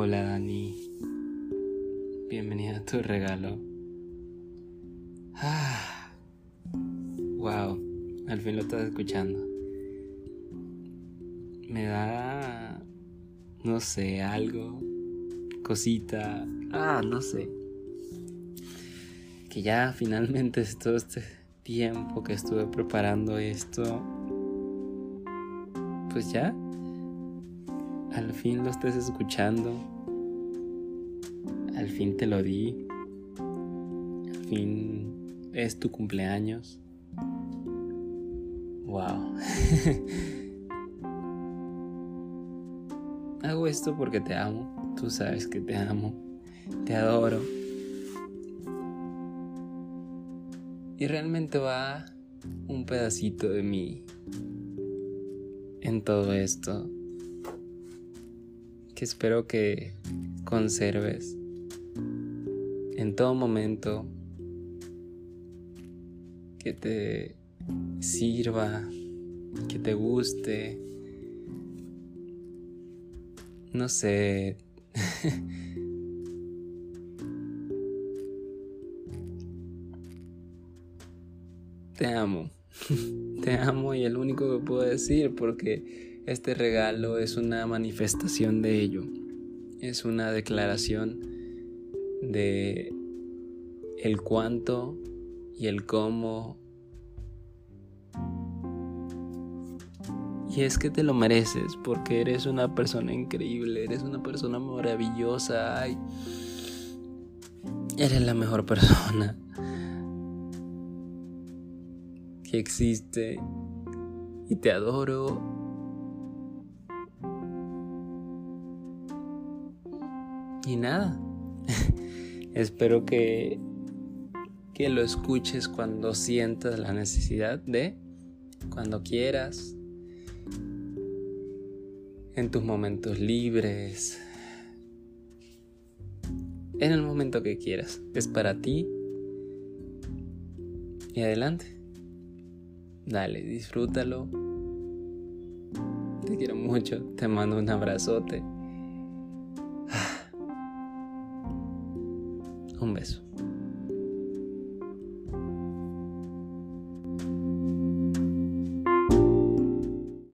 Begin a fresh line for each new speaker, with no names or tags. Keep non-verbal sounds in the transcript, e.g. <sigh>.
Hola Dani, bienvenida a tu regalo. Ah, wow, al fin lo estás escuchando. Me da, no sé, algo, cosita, ah, no sé. Que ya finalmente todo este tiempo que estuve preparando esto, pues ya al fin lo estés escuchando, al fin te lo di, al fin es tu cumpleaños. Wow. <laughs> Hago esto porque te amo, tú sabes que te amo, te adoro. Y realmente va un pedacito de mí en todo esto que espero que conserves en todo momento, que te sirva, que te guste, no sé. <laughs> te amo, <laughs> te amo y el único que puedo decir porque este regalo es una manifestación de ello, es una declaración de el cuánto y el cómo. Y es que te lo mereces porque eres una persona increíble, eres una persona maravillosa, eres la mejor persona que existe. Y te adoro Y nada, <laughs> espero que, que lo escuches cuando sientas la necesidad de, cuando quieras, en tus momentos libres, en el momento que quieras. Es para ti. Y adelante. Dale, disfrútalo. Te quiero mucho. Te mando un abrazote. Un beso.